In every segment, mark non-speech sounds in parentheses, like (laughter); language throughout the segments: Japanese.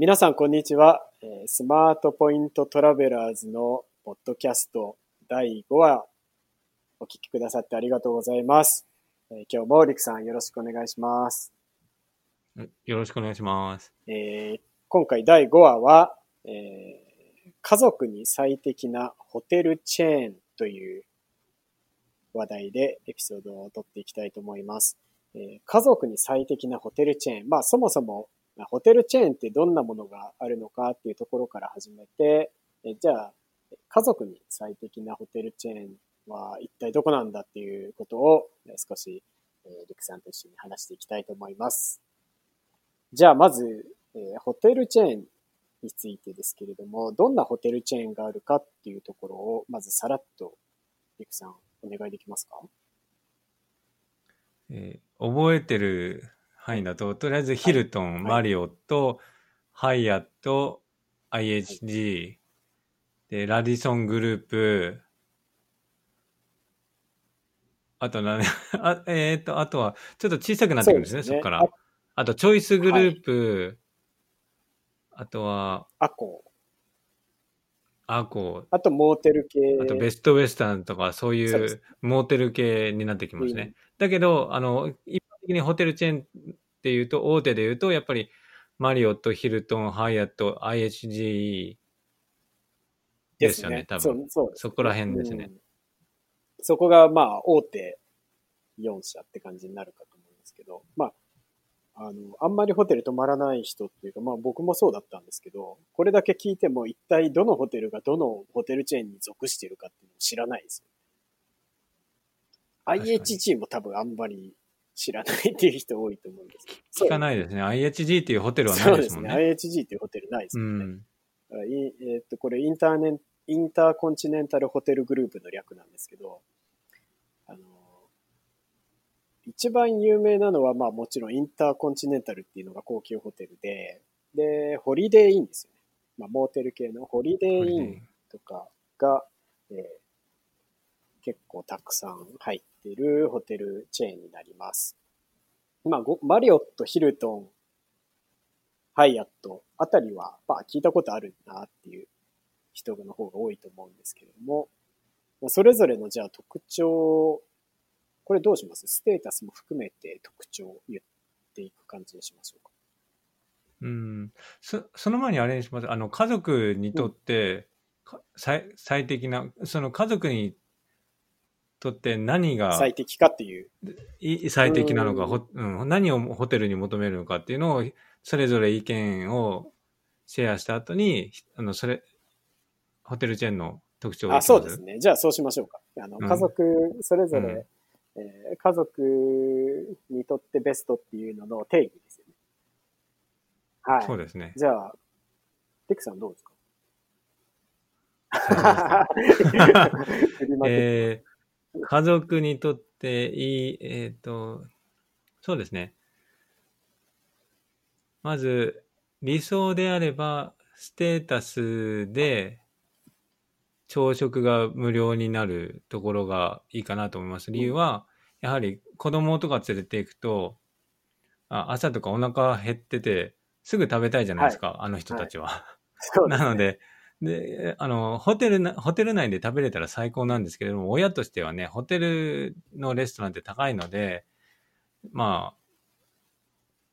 皆さん、こんにちは。えースマートポイントトラベラーズのポッドキャスト第5話、お聞きくださってありがとうございます。えー今日もリクさんよろしくお願いします。よろしくお願いします。えー今回第5話は、えー家族に最適なホテルチェーンという話題でエピソードを撮っていきたいと思います。えー家族に最適なホテルチェーン。まあそもそもまあホテルチェーンってどんなものがあるのかっていうところから始めて、えじゃあ家族に最適なホテルチェーンは一体どこなんだっていうことをえ少し、えーリクさんと一緒に話していきたいと思います。じゃあまず、えーホテルチェーンについてですけれども、どんなホテルチェーンがあるかっていうところを、まずさらっと、リクさん、お願いできますか？えー覚えてる範囲だと、とりあえずヒルトン、はい。マリオット、ハイアット、IHG、で、ラディソングループ、あとな、(laughs) あえっ、と、あとは、ちょっと小さくなってくるんですね、そそうですね。こから。あと、チョイスグループ、あとは、アコアコ、あとモーテル系。あとベストウェスタンとかそういそうです。うモーテル系になってきますね。うん。だけど、あの、的にホテルチェーンっていうと、大手で言うと、やっぱりマリオット、ヒルトン、ハイアット、IHG ですよね、多分。そうそそこら辺ですね。うんそこが、まあ、大手4社って感じになるかと思うんですけど、まあ、あの、あんまりホテル泊まらない人っていうか、まあ僕もそうだったんですけど、これだけ聞いても一体どのホテルがどのホテルチェーンに属しているかっていうのを知らないですよ。IHG も多分あんまり知らないっていう人多いと思うんですけど。聞かないですね。IHG っていうホテルはなそうですね。いですもんね。IHG っていうホテルないですうよね。ん。いえーっと、これインターネインターコンチネンタルホテルグループの略なんですけど、あの、一番有名なのは、まあもちろんインターコンチネンタルっていうのが高級ホテルで、で、ホリデーインですよね。まあモーテル系のホリデーインとかが、えー結構たくさん入ってるホテルチェーンになります。まあ、ごマリオット、ヒルトン、ハイアットあたりは、まあ聞いたことあるなっていう人の方が多いと思うんですけれども、まあそれぞれのじゃあ特徴、これどうします？ステータスも含めて特徴を言っていく感じにしましょうか。うん。そその前にあれにします。あの、家族にとって、か最最適な、その家族にとって何が最適かっていう。い最適なのか、うんほうん、何をホテルに求めるのかっていうのを、それぞれ意見をシェアした後に、あの、それ、ホテルチェーンの特徴をあ、そうですね。じゃあそうしましょうか。あの、うん家族、それぞれ、うんえー家族にとってベストっていうのの定義ですよね。はい。そうですね。じゃあ、リクさんどうですか？(laughs) (laughs) えー家族にとっていい、えっ、と、そうですね。まず、理想であれば、ステータスで、朝食が無料になるところがいいかなと思います。理由は、やはり子供とか連れて行くと、あ朝とかお腹減ってて、すぐ食べたいじゃないですか、あの人たちは。そうですね (laughs) なので、で、あの、ホテルな、ホテル内で食べれたら最高なんですけれども、親としてはね、ホテルのレストランって高いので、まあ、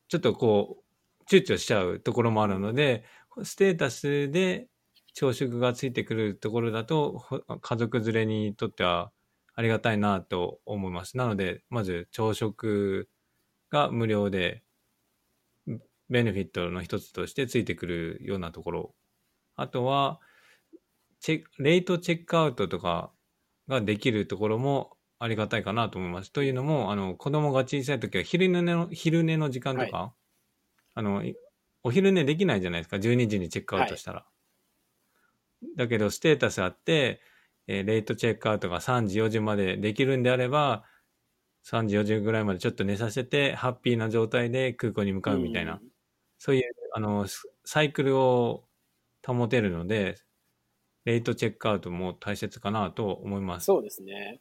ちょっとこう、躊躇しちゃうところもあるので、ステータスで朝食がついてくるところだと、家族連れにとってはありがたいなと思います。なので、まず朝食が無料で、ベネフィットの一つとしてついてくるようなところ。あとは、チェレイトチェックアウトとかができるところもありがたいかなと思います。というのも、あの、子供が小さい時は昼寝の、昼寝の時間とか、あの、いお昼寝できないじゃないですか。12時にチェックアウトしたら。だけど、ステータスあって、えーレイトチェックアウトが3時、4時までできるんであれば、3時、4時ぐらいまでちょっと寝させて、ハッピーな状態で空港に向かうみたいな、うんそういう、あの、スサイクルを保てるので、レイトチェックアウトも大切かなと思います。そうですね。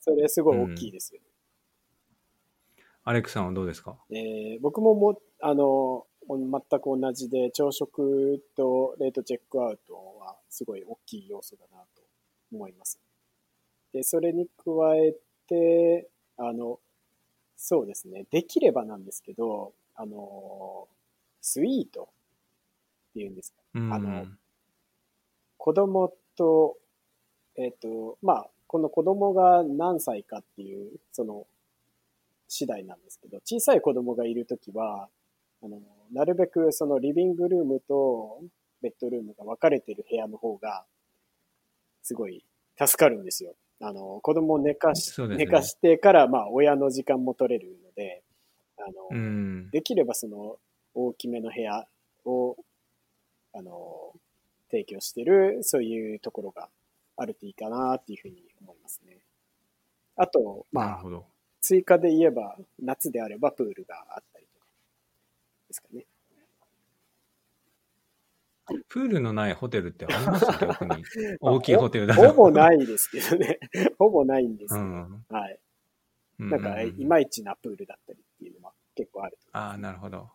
それすごい大きいですよ。アレックさんはどうですか？えー僕もも、あの、全く同じで、朝食とレートチェックアウトはすごい大きい要素だなと思います。で、それに加えて、あの、そうですね、できればなんですけど、あの、スイートっていうんですか？うんあの子供と、えっ、と、まあ、この子供が何歳かっていう、その、次第なんですけど、小さい子供がいるときは、あの、なるべくそのリビングルームとベッドルームが分かれてる部屋の方が、すごい助かるんですよ。あの、子供を寝かし、ね寝かしてから、まあ、親の時間も取れるので、あの、うん。できればその大きめの部屋を、あの、提供してる、そういうところがあるといいかなっていうふうに思いますね。あと、まあ。追加で言えば、夏であればプールがあったりとか、ですかね。プールのないホテルってあります逆 (laughs) に。大きいホテルだほほぼい。ないですけどね。(laughs) ほぼないんですけど、うん。はい。うなんか、いまいちなプールだったりっていうのは結構あるとああ、なるほど。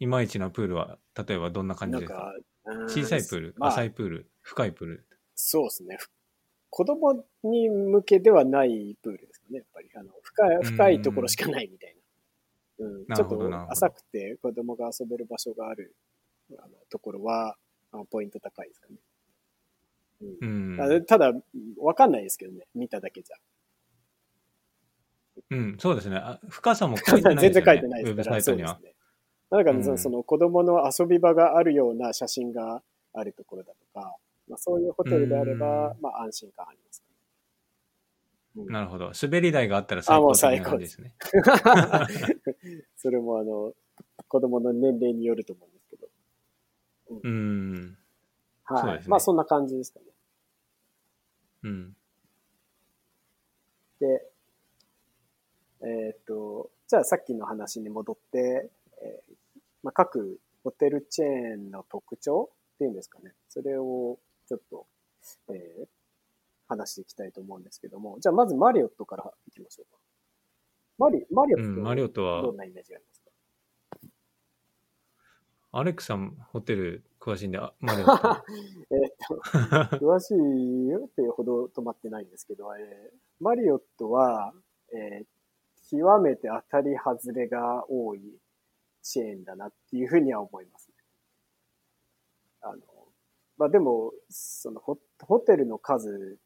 いまいちなプールは、例えばどんな感じですか？小さいプール、まあ浅いプール、深いプール？そうですね。ふ子供に向けではないプールですかね、やっぱり。あの深い深いところしかないみたいな。うん、なちょっと浅くて子供が遊べる場所があるあのところは、あポイント高いですかね。ううんん。あただ、わかんないですけどね、見ただけじゃ。うん、そうですね。あ深さも書いてないですよね。(laughs) 全然書いてないでウェブすから、サイトには。そうですね。なんかね、うんその子供の遊び場があるような写真があるところだとか、まあ、そういうホテルであれば、まあ安心感ありますかね。うんなるほど。滑り台があったら最高的な感じですね。(laughs) それもあの、子供の年齢によると思うんですけど。うん。はい。そうですねまあそんな感じですかね。うん。で、えーっと、じゃあさっきの話に戻って、えーまあ、各ホテルチェーンの特徴っていうんですかね。それをちょっと、えー話していきたいと思うんですけども。じゃあまずマリオットからいきましょうか。マリマリオット、うんマリオットはどんなイメージがありますか？アレックさん、ホテル詳しいんで、あマリオット。(laughs) えーっと、詳しいよっていうほど止まってないんですけど、えーマリオットは、えー極めて当たり外れが多いチェーンだなっていうふうには思いますね。あの、まあでも、そのホホテルの数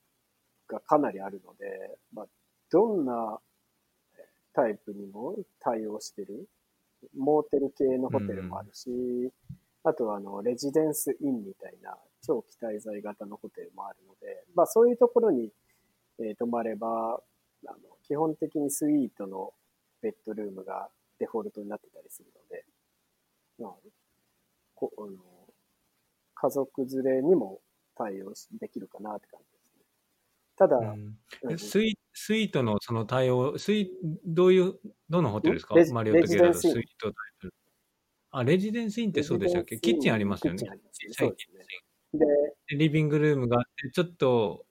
がかなりあるので、まあ、どんなタイプにも対応してる、モーテル系のホテルもあるし、あとはあの、レジデンスインみたいな長期滞在型のホテルもあるので、まあそういうところに、えー泊まれば、あの、基本的にスイートのベッドルームがデフォルトになってたりするので、まあ、こあの家族連れにも対応しできるかなって感じですね。ただ、うん。うん。スイスイートのその対応、スイどういう、どのホテルですか？マリオット系だとレジデンスイートタイプ。あ、レジデンスインってそうでしたっけ？キッチンありますよね。ですね。で、でリビングルームがあって、ちょっと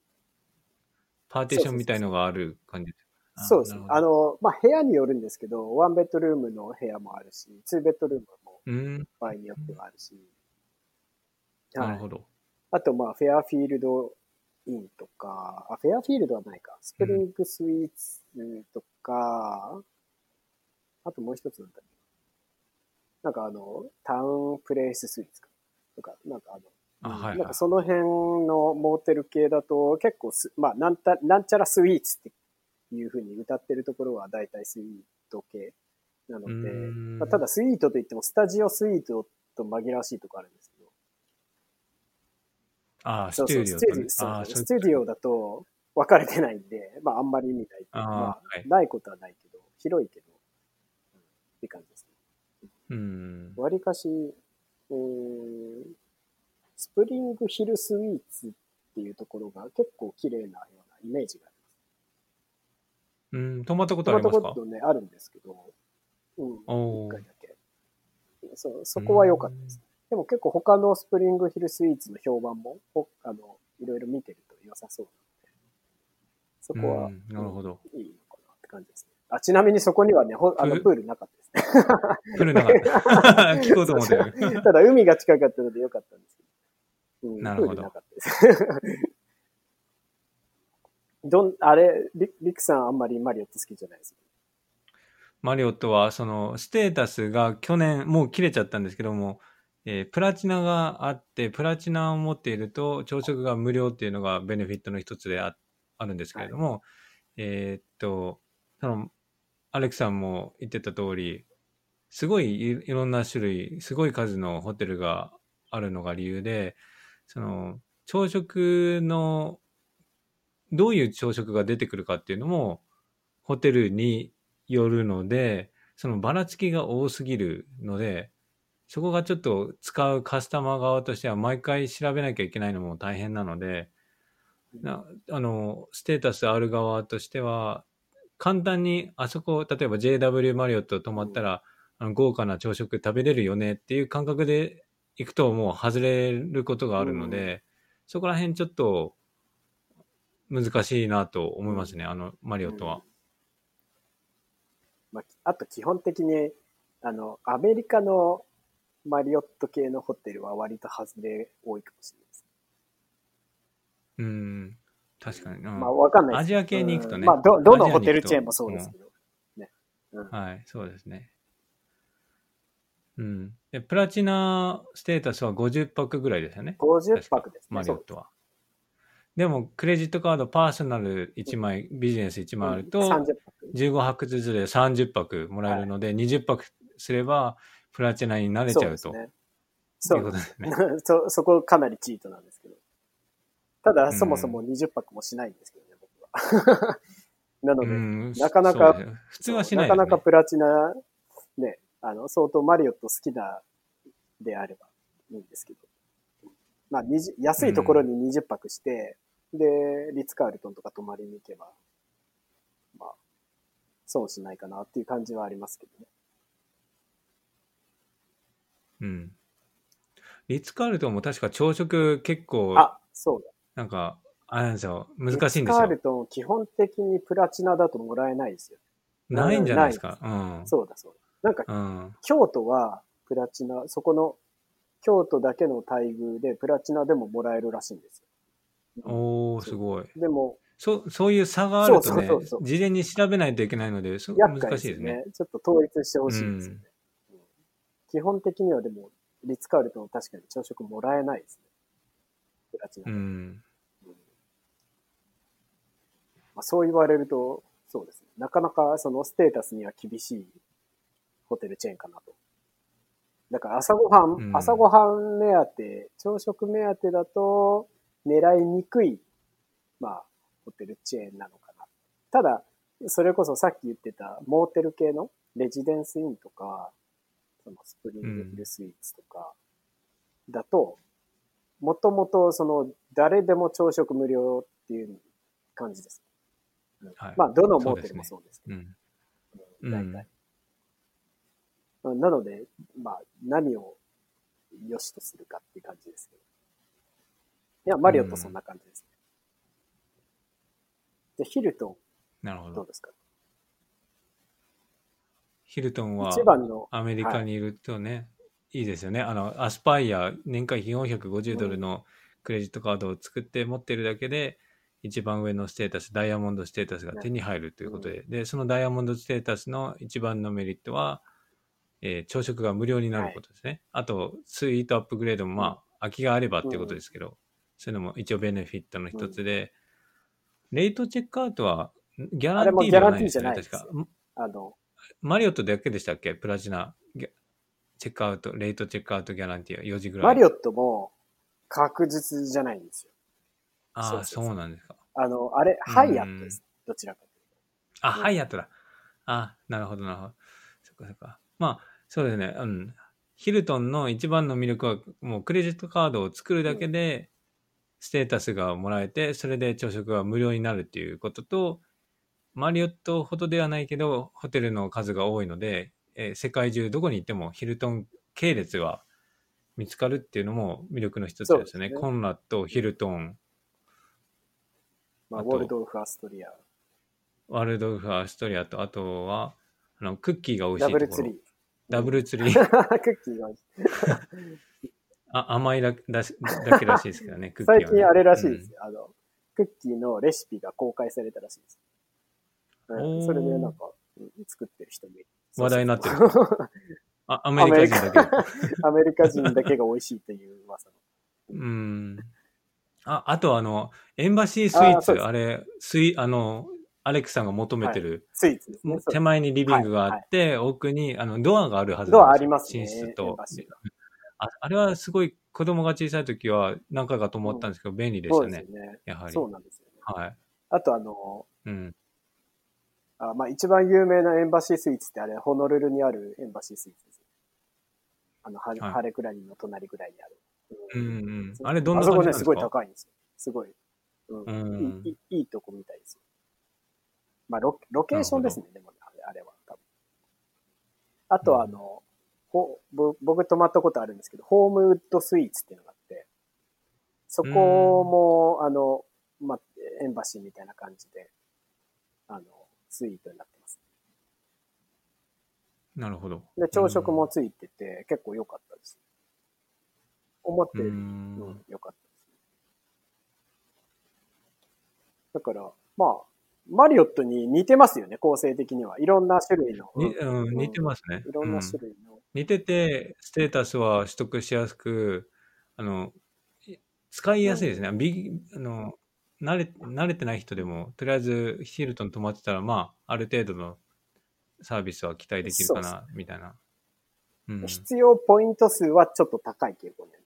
パーテーションみたいのがある感じですそうですね。あの、の、まあ、部屋によるんですけど、ワンベッドルームの部屋もあるし、ツーベッドルームもうん、場合によってはあるし、はいなるほど。あと、まあ、 Fairfield Inn とか、あ、フェアフィールドはないか。スプリングスイーツとか、あともう一つなんだっけなんかあの、 TownePlace Suites か。とか、なんかあの、あ、はい、はいなんか。その辺のモーテル系だと結構す、まあなんた、なんちゃらスイーツっていう風に歌ってるところは大体スイート系なのでまあ、ただスイートといってもスタジオスイートと紛らわしいとこあるんですけど、あ、スそうそう、テュディオとねステディそうあ、そうステディオだと分かれてないんで、まああんまり意味ない。あーまあはいないことはないけど、広いけど、うんって感じですね。うん。わりかし、えー、スプリングヒルスイーツっていうところが結構綺麗なようなイメージがあります。うん、泊まったこと泊まったありますかことね、あるんですけど、うん、一回だけ。そう、そこは良かったです。でも結構他のスプリングヒルスイーツの評判も、ほあの、いろいろ見てると良さそうなので、そこは、うんなるほど。いいのかなって感じですね。あ、ちなみにそこにはね、ほあのププールなかったですね。(laughs) プールなかった。(laughs) 聞こうと思っ。ただ海が近かったのでよかったんですけど。うん、なるほどプールなかったです。(laughs) どん、あれ、リリクさんあんまりマリオット好きじゃないですか？マリオットは、その、ステータスが去年、もう切れちゃったんですけども、えープラチナがあって、プラチナを持っていると、朝食が無料っていうのがベネフィットの一つでああるんですけれども、えーっと、その、アレクさんも言ってた通り、すごいいいろんな種類、すごい数のホテルがあるのが理由で、その、朝食の、どういう朝食が出てくるかっていうのも、ホテルによるので、そのばらつきが多すぎるので、そこがちょっと使うカスタマー側としては毎回調べなきゃいけないのも大変なので、なあの、ステータスある側としては、簡単にあそこ、例えば JW マリオット泊まったら、あの豪華な朝食食べれるよねっていう感覚で行くともう外れることがあるので、そこら辺ちょっと難しいなと思いますね、あのマリオットは。まあ、あと基本的に、あの、アメリカのマリオット系のホテルは割と外れ多いかもしれないです。うん、確かに。うんまあ、わかんない。アジア系に行くとねうんまあ、ど、どのホテルチェーンもそうですけど。ね。うん。はい、そうですね。うん。で、プラチナステータスは50泊ぐらいですよね。50泊ですね。マリオットは。でも、クレジットカードパーソナル1枚、ビジネス1枚あると、30泊。15泊ずつで30泊もらえるので、20泊すれば、プラチナになれちゃうと。そうですね。ね。(laughs) そ、そこかなりチートなんですけど。ただ、んそもそも20泊もしないんですけどね、僕は。(laughs) なので、うんなかなか普通はしないね。なかなかプラチナ、ね、あの、相当マリオット好きなであればいいんですけど。まあ、20安いところに20泊して、で、リッツ・カールトンとか泊まりに行けば、まあ、損しないかなっていう感じはありますけどね。うん。リッツ・カールトンも確か朝食結構、あ、そうだ。なんか、あれなんですよ。難しいんですよリッツカール。トン、基本的にプラチナだともらえないですよ。ないんじゃないですか？うん。そうだそうだ。なんか、うん。京都はプラチナ、そこの京都だけの待遇でプラチナでももらえるらしいんですよ。おー、すごい。でも、そう、そういう差があるとねそうそうそう事前に調べないといけないので、そ難しいですねね。。ちょっと統一してほしいですよね。うん基本的にはでも、リッツカールトン確かに朝食もらえないですね。プラチナで。うん。まあ、そう言われると、そうですね。なかなかそのステータスには厳しいホテルチェーンかなと。だから朝ごはん、うん朝ごはん目当て、朝食目当てだと狙いにくい、まあ、ホテルチェーンなのかな。ただ、それこそさっき言ってたモーテル系のレジデンスインとか、そのスプリングヒルスイーツとか、だと、もともとその誰でも朝食無料っていう感じです。うんはいまあ、どのモーテルもそうですけど、うん。うん大体。うんなので、まあ、何を良しとするかっていう感じですけど。いや、マリオットそんな感じですね。で、ヒルトなるほど。ンどうですか？ヒルトンはアメリカにいるとね、い、いですよね。あの、アスパイア、年会費450ドルのクレジットカードを作って持ってるだけで、一番上のステータス、ダイヤモンドステータスが手に入るということで、で、そのダイヤモンドステータスの一番のメリットは、えー朝食が無料になることですね。あと、スイートアップグレードもまあ、空きがあればっていうことですけど、そういうのも一応ベネフィットの一つで、レイトチェックアウトはギャランティーではないですよね、確か。あの、マリオットだけでしたっけ？プラチナ。ギャチェックアウト、レイトチェックアウトギャランティーは4時ぐらい。マリオットも確実じゃないんですよ。ああ、そうなんですか。あの、あれ、うんハイアットです。どちらかというあ、うんハイアットだ。あなるほど、なるほど。そっかそっか。まあ、そうですね。うん。ヒルトンの一番の魅力は、もうクレジットカードを作るだけで、ステータスがもらえて、それで朝食が無料になるっていうことと、マリオットほどではないけど、ホテルの数が多いので、えー世界中どこに行ってもヒルトン系列が見つかるっていうのも魅力の一つですよね。すねコンラッド、ヒルトン、まあ、ウォルドルフ・アストリア。ワールドフアストリアと、あとは、あの、クッキーが美味しダいところ。ブルツリー。ダブルツリー。(laughs) クッキーが美味しい。あ甘いだだしだけらしいですけどね、(laughs) クッキーは、ね。最近あれらしいですよ。あの、クッキーのレシピが公開されたらしいです。うんそれでなんか、うん作ってる人もいる。話題になってる (laughs) あアメリカ人だけ。アメリカ人だけが美味しいという噂の。うん。あ、あとあの、エンバシースイーツ、ああれ、スイ、あの、アレックさんが求めてる、スイーツですね。手前にリビングがあって、奥にあのドアがあるはずドアありますね。寝室とあ。あれはすごい子供が小さい時は何回かと思ったんですけど、便利でしそうたね。ですよね。やはり。そうなんですよね。はい。あとあの、うん。あまあ一番有名なエンバシースイーツってあれ、ホノルルにあるエンバシースイーツです。あの、ははいハレクラニの隣ぐらいにある。うんうんうん。あれどんな感じなんですあそこね、すごいか高いんですよ。すごい。うん。うんいいいいいとこみたいですよ。まあロ、ロケーションですね、でもね、あれあれは多分。あとはあの、ほぼ僕泊まったことあるんですけど、ホームウッドスイーツっていうのがあって、そこも、あの、まあ、エンバシーみたいな感じで、あの、スイートになってます。なるほど。で、朝食もついてて、結構良かったです。思ってうる、ん。うん、良かったです。だから、まあ、マリオットに似てますよね、構成的には。いろんな種類の。にうん、似てますね。いろんなうん種類の。似てて、ステータスは取得しやすく、あの、い使いやすいですね。ビあの慣れ、慣れてない人でも、とりあえずヒルトン泊まってたら、まあ、ある程度のサービスは期待できるかな、みたいな。うん。必要ポイント数はちょっと高い傾向にあります、ね。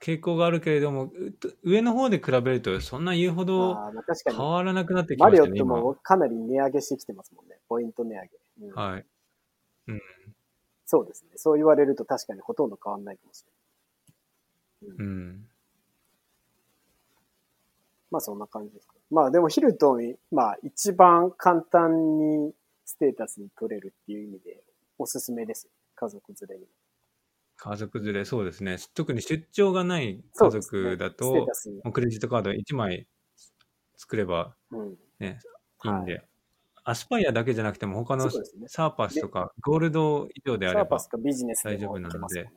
傾向があるけれども、う上の方で比べると、そんな言うほど。変わらなくなってきマリオッましたね、今。トもかなり値上げしてきてますもんね。ポイント値上げ。うんはい。そうですね。そう言われると確かにほとんど変わんないかもしれない。うん。まあそんな感じですか。まあでもヒルトン、まあ一番簡単にステータスに取れるっていう意味でおすすめですよ。家族連れに。家族連れ、そうですね。特に出張がない家族だと、ステータスに。もうクレジットカード1枚作ればうん。ね、いいんで、アスパイアだけじゃなくても他のサーパスとかゴールド以上であれば大丈夫なのでね。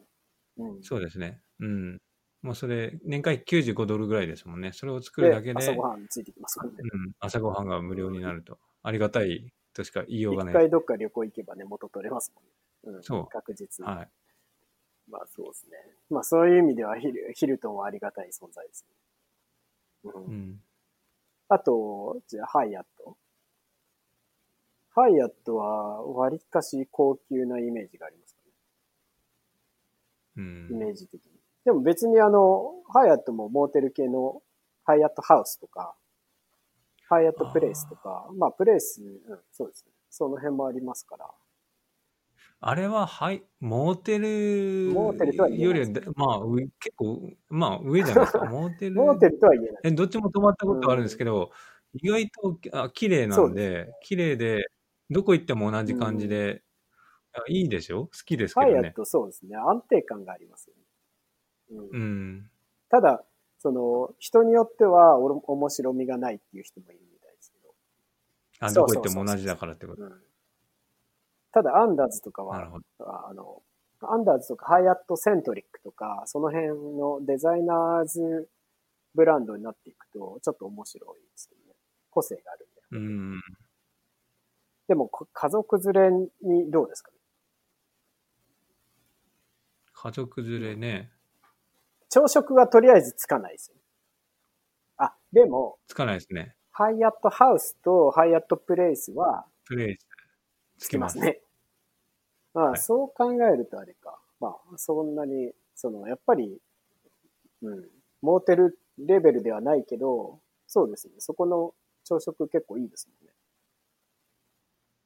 うん。そうですね。うん。もうそれ、年会費95ドルぐらいですもんね。それを作るだけで、朝ごはんついてきますからね。うん、朝ごはんが無料になると。ありがたいとしか言いようがない。一回どっか旅行行けばね、元取れますもんね。うん。そう確実に。はい。まあそうですね。まあそういう意味ではヒルヒルトンはありがたい存在ですね。うんうん。あと、じゃあハイアット。ハイアットは割かし高級なイメージがありますかうね。イん。メージ的に。でも別にあの、ハイアットもモーテル系のハイアットハウスとか、ハイアットプレイスとか、まあプレイス、うん、そうですね。その辺もありますから。あれは、はい、モーテルモーテルとは言えよりは、まあ、上結構、まあ、上じゃないですか。(laughs) モーテル。モーテルとは言えない。えどっちも泊まったことあるんですけど、意外とあ綺麗なんで、綺麗で、どこ行っても同じ感じで、あいいでしょ？好きですけどね。ハイアットそうですね。安定感がありますよね。うんうん。ただ、その、人によってはおろ面白みがないっていう人もいるみたいですけど。あ、どこそうそうそう行っても同じだからってこと。うんただ、アンダーズとかは。あの、アンダーズとかハイアットセントリックとか、その辺のデザイナーズブランドになっていくと、ちょっと面白いですよね。個性があるんで。うん。でも、こ家族連れにどうですか？ね家族連れね、朝食はとりあえずつかないですよ。あ、でも、つかないですね。ハイアットハウスとハイアットプレイスはプレイス、つつきますね。まあ、はいそう考えるとあれか。まあ、そんなに、その、やっぱり、うん、モーテルレベルではないけど、そうですね。そこの朝食結構いいです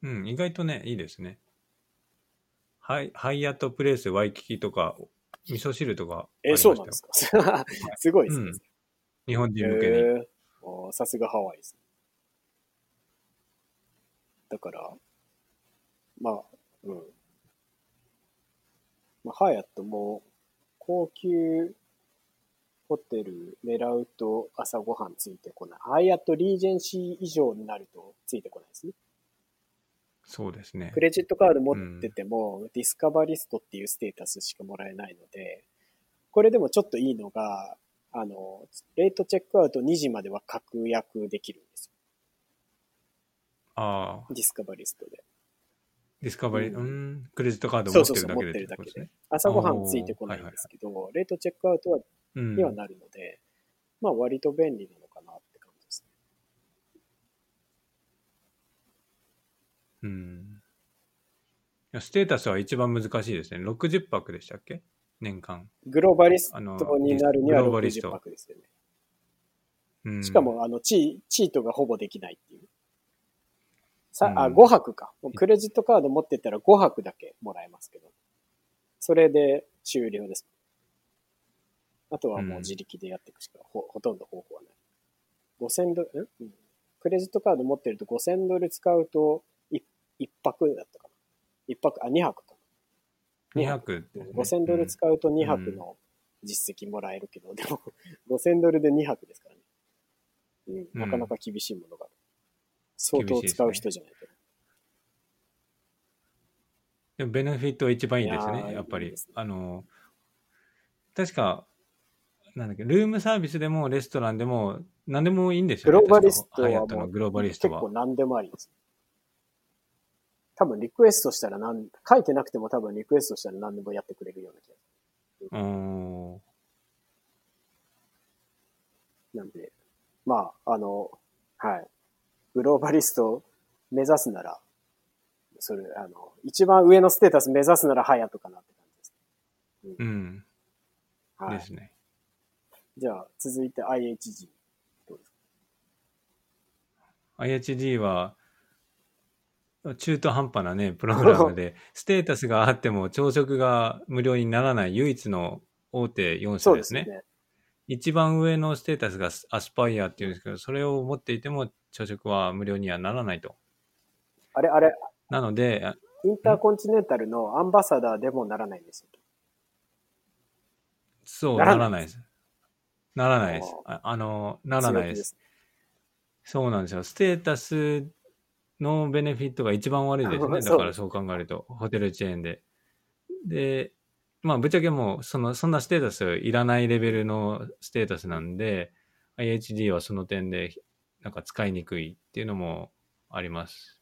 もんね。うん、意外とね、いいですね。ハイハイアットプレイスワイキキとか、味噌汁とかありえ、ましたよ。そうなんですか？すごいですね。うん日本へ人向けに。えーさすがハワイですね。だから、まあ、うん。まあ、ハイアットも高級ホテル狙うと朝ごはんついてこない。ハイアットリージェンシー以上になるとついてこないですね。そうですねク。レジットカード持ってても、 Discoverist っていうステータスしかもらえないので、これでもちょっといいのが、あの、レイトチェックアウト2時までは確約できるんですああよ。、 Discoverist で。ディスカバリー、ううんん、クレジットカード持ってるだけでね。。朝ごはんついてこないんですけど、レートチェックアウトはうんにはなるので、まあ割と便利なのかなって感じですね。うん。ステータスは一番難しいですね。60泊でしたっけ？年間。グローバリストになるにはグローバリス60ト。泊ですよね。うんしか、も、あの、チー、チートがほぼできないっていう。さ、あ、うん5泊か。もうクレジットカード持ってたら5泊だけもらえますけど。それで終了です。あとはもう自力でやっていくしか、ほ、ほとんど方法はない。5000ドル、ん？うん。クレジットカード持ってると5000ドル使うと、い一泊だったかな。一泊、あ、2泊か2泊ですね、な。5000ドル使うと2泊の実績もらえるけど、でも、5000ドルで2泊ですからね。うん、なかなか厳しいものがある。相当使う人じゃないと。でもベネフィットは一番いいですね、やっぱり。いいねあの、確か、なんだっけ、ルームサービスでもレストランでも何でもいいんですよね。グローバリストはもうグローバリストは結構。何でもありです。多分リクエストしたら何、書いてなくても多分リクエストしたら何でもやってくれるような気がすうーん。る。なんで、まあ、あの、はい。グローバリスト目指すなら、それ、あの、一番上のステータス目指すならハヤトかなって感じです。うん。はい。ですね。じゃあ、続いて IHG。どうですか？IHD は、中途半端なね、プログラムで、(laughs) ステータスがあっても朝食が無料にならない唯一の大手4そうで社ですすね。ね。一番上のステータスがアスパイアっていうんですけど、それを持っていても朝食は無料にはならないと。あれ、あれ、なので、あインターコンチネンタルのアンバサダーでもならないんですよ。そう、ならないいです。ならないです。ああの、ならないです。。そうなんですよ。ステータスのベネフィットが一番悪いですね。だからそう考えると、ホテルチェーンで。で、まあ、ぶっちゃけもう、その、そんなステータスいらないレベルのステータスなんで、IHD はその点で、なんか使いにくいっていうのもあります。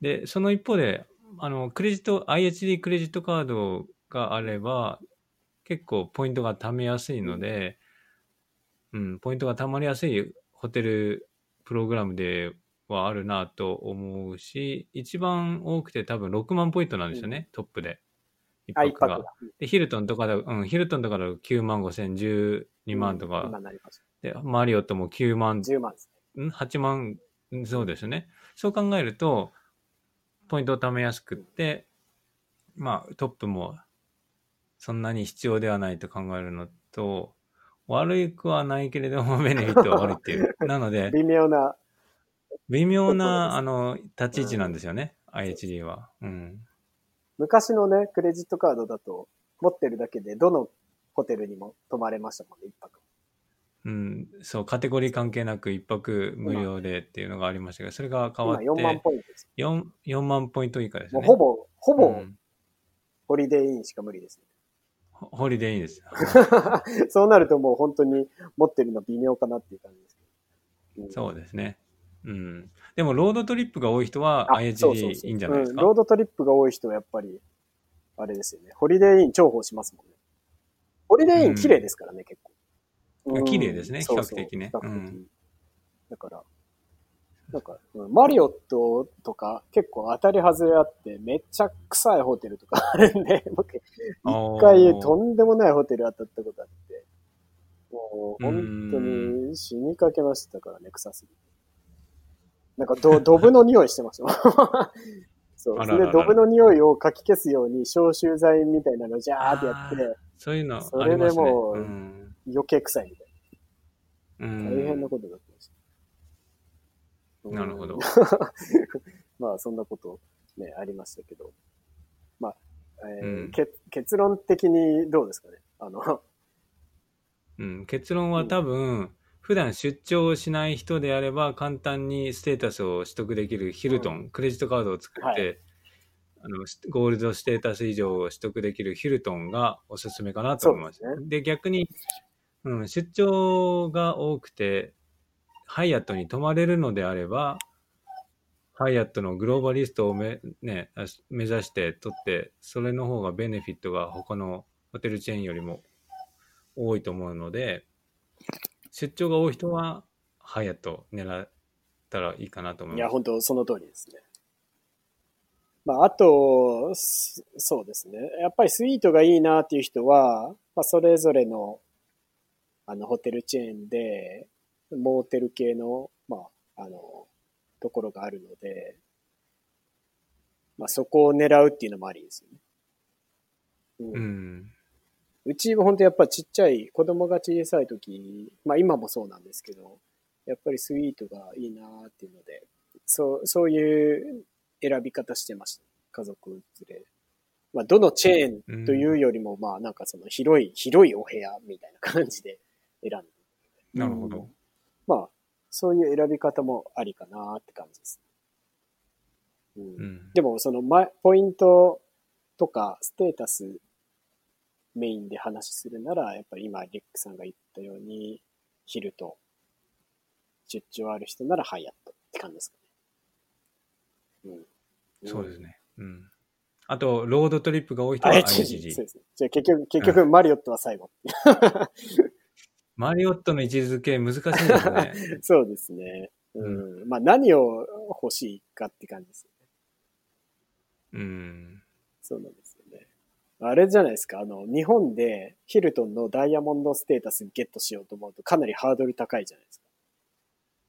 で、その一方で、あの、クレジット、IHD クレジットカードがあれば、結構ポイントが貯めやすいので、うん、ポイントが貯まりやすいホテルプログラムではあるなと思うし、一番多くて多分6万ポイントなんですよね、トップで。一泊が。で、ヒルトンとかだ、うん、ヒルトンとかだと9万5千、12万とか、今なりましで、マリオットも9万た。10万です ?8 万、んそうですね。そう考えると、ポイントを貯めやすくって、まあ、トップもそんなに必要ではないと考えるのと、悪くはないけれども、ベネフィットは悪いっていう。(laughs) なので、微妙な、微妙な、あの、立ち位置なんですよね、IHD は。うん。昔のね、クレジットカードだと、持ってるだけで、どのホテルにも泊まれましたもんね、一泊。うん、そう、カテゴリー関係なく一泊無料でっていうのがありましたが、それが変わ今4万って、ポイントです。4, 4万ポイント以下ですね。ほぼ、ほぼうんホリデーインしか無理ですね。ホホリデーいいです。(laughs) そうなるともう本当に持ってるの微妙かなっていう感じですけど。うんそうですね。うん。でも、ロードトリップが多い人はあそうそう IHG そういいんじゃないですか？うんロードトリップが多い人はやっぱり、あれですよね。ホリデーイン重宝しますもんね。ホリデーイン綺麗ですからね、結構。うん綺麗ですねそうそう比較的ね比較的うんだから、なんか、うんマリオットとか結構当たり外れあって、めっちゃ臭いホテルとか (laughs) あるんで、僕、一回とんでもないホテル当たったことあって、もう本当に死にかけましたからね、臭すぎて。なんかど、(laughs) ドブの匂いしてました。(laughs) そう。それでドブの匂いをかき消すように消臭剤みたいなのジャーってやって、そういうのそれで。もううん。余計臭いみたいうんな。大変なことだったんですよ。なるほどうん。(laughs) まあ、そんなことね、ありましたけど。まあ、えーうんけ結論的にどうですかね？あの、うん、結論は多分、普段出張をしない人であれば簡単にステータスを取得できるヒルトン、うクレジットカードを作って、はいあのゴールドステータス以上を取得できるヒルトンがおすすめかなと思います。すで逆に、うん、出張が多くてハイアットに泊まれるのであればハイアットのグローバリストをめ、ね、目指して取ってそれの方がベネフィットが他のホテルチェーンよりも多いと思うので出張が多い人はハイアット狙ったらいいかなと思いや、います。本当その通りですね。まあ、あと、そうですね。やっぱりスイートがいいなっていう人は、まあ、それぞれの、あの、ホテルチェーンで、モーテル系の、まあ、あの、ところがあるので、まあ、そこを狙うっていうのもありですよね。うんうん。うちは本当やっぱちっちゃい、子供が小さい時、まあ今もそうなんですけど、やっぱりスイートがいいなーっていうので、そう、そういう選び方してました。家族連れ。まあどのチェーンというよりも、まあなんかその広い、広いお部屋みたいな感じで選んで。なるほど。うんまあ、そういう選び方もありかなーって感じです。うんうん。でも、その、ま、ポイントとか、ステータスメインで話するなら、やっぱり今、リックさんが言ったように、ヒルと、出張ある人ならハイアットって感じですかね。うん。そうですね。ね。うん。あと、ロードトリップが多い人は。IHG そう。ですね。じゃあ結局、結局、マリオットは最後。マリオットの位置づけ難しいですね。(laughs) そうですね。うん。まあ、何を欲しいかって感じですよね。うん。そうなんですよね。あれじゃないですか、あの、日本でヒルトンのダイヤモンドステータスゲットしようと思うとかなりハードル高いじゃないですか。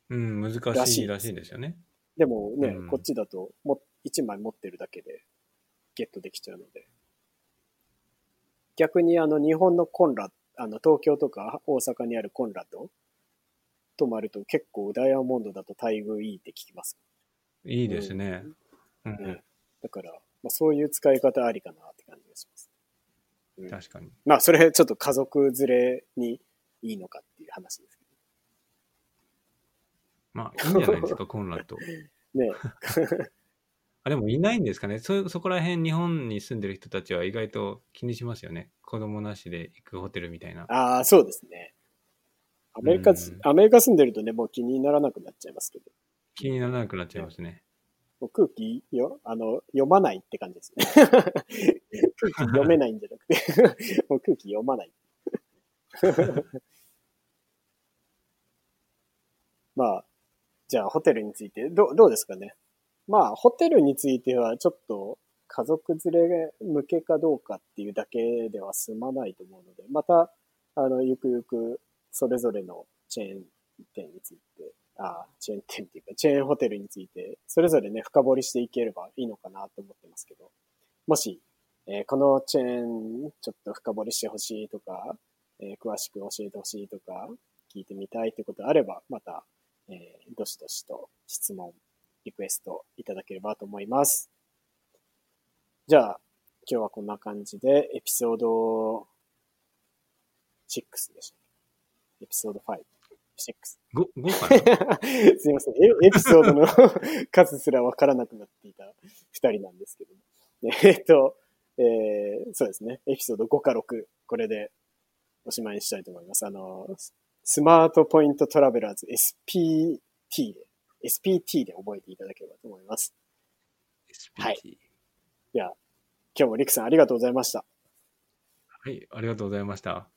うん、難らしいしいらしいですよね。でもね、うんこっちだとも1枚持ってるだけでゲットできちゃうので。逆にあの日本のコンラあの東京とか大阪にあるコンラド泊まると結構ダイヤモンドだと待遇いいって聞きます。いいですね。うん。ねだから、まあ、そういう使い方ありかなって感じがします。うん確かに。まあ、それちょっと家族連れにいいのかっていう話ですけまあ、いいんじゃないですか、コンラッド。ど。(laughs) ね (laughs) あ、でもいないんですかね。そ、そこら辺、日本に住んでる人たちは意外と気にしますよね。子供なしで行くホテルみたいな。ああ、そうですね。アメリカ、うんアメリカ住んでるとね、もう気にならなくなっちゃいますけど。気にならなくなっちゃいますね。もう空気よ、あの、読まないって感じですね。(laughs) 空気読めないんじゃなくて、(laughs) もう空気読まない。(laughs) まあ、じゃあホテルについて、どうどうですかね。まあ、ホテルについてはちょっと家族連れ向けかどうかっていうだけでは済まないと思うので、また、あの、ゆくゆくそれぞれのチェーン店について、あチェーン店っていうか、チェーンホテルについて、それぞれね、深掘りしていければいいのかなと思ってますけど、もし、えーこのチェーンちょっと深掘りしてほしいとか、えー詳しく教えてほしいとか、聞いてみたいってことあれば、また、えーどしどしと質問、リクエストいただければと思います。じゃあ、今日はこんな感じで、エピソード6でした。エピソード5、6。5、5かな？(laughs) すいません。エエピソードの (laughs) 数すらわからなくなっていた二人なんですけども。ねえっと、えーそうですね。エピソード5か6、これでおしまいにしたいと思います。あの、ススマートポイントトラベラーズ SPT で、SPT で覚えていただければと思います。SPT はいでは、今日もリクさんありがとうございました。はい、ありがとうございました。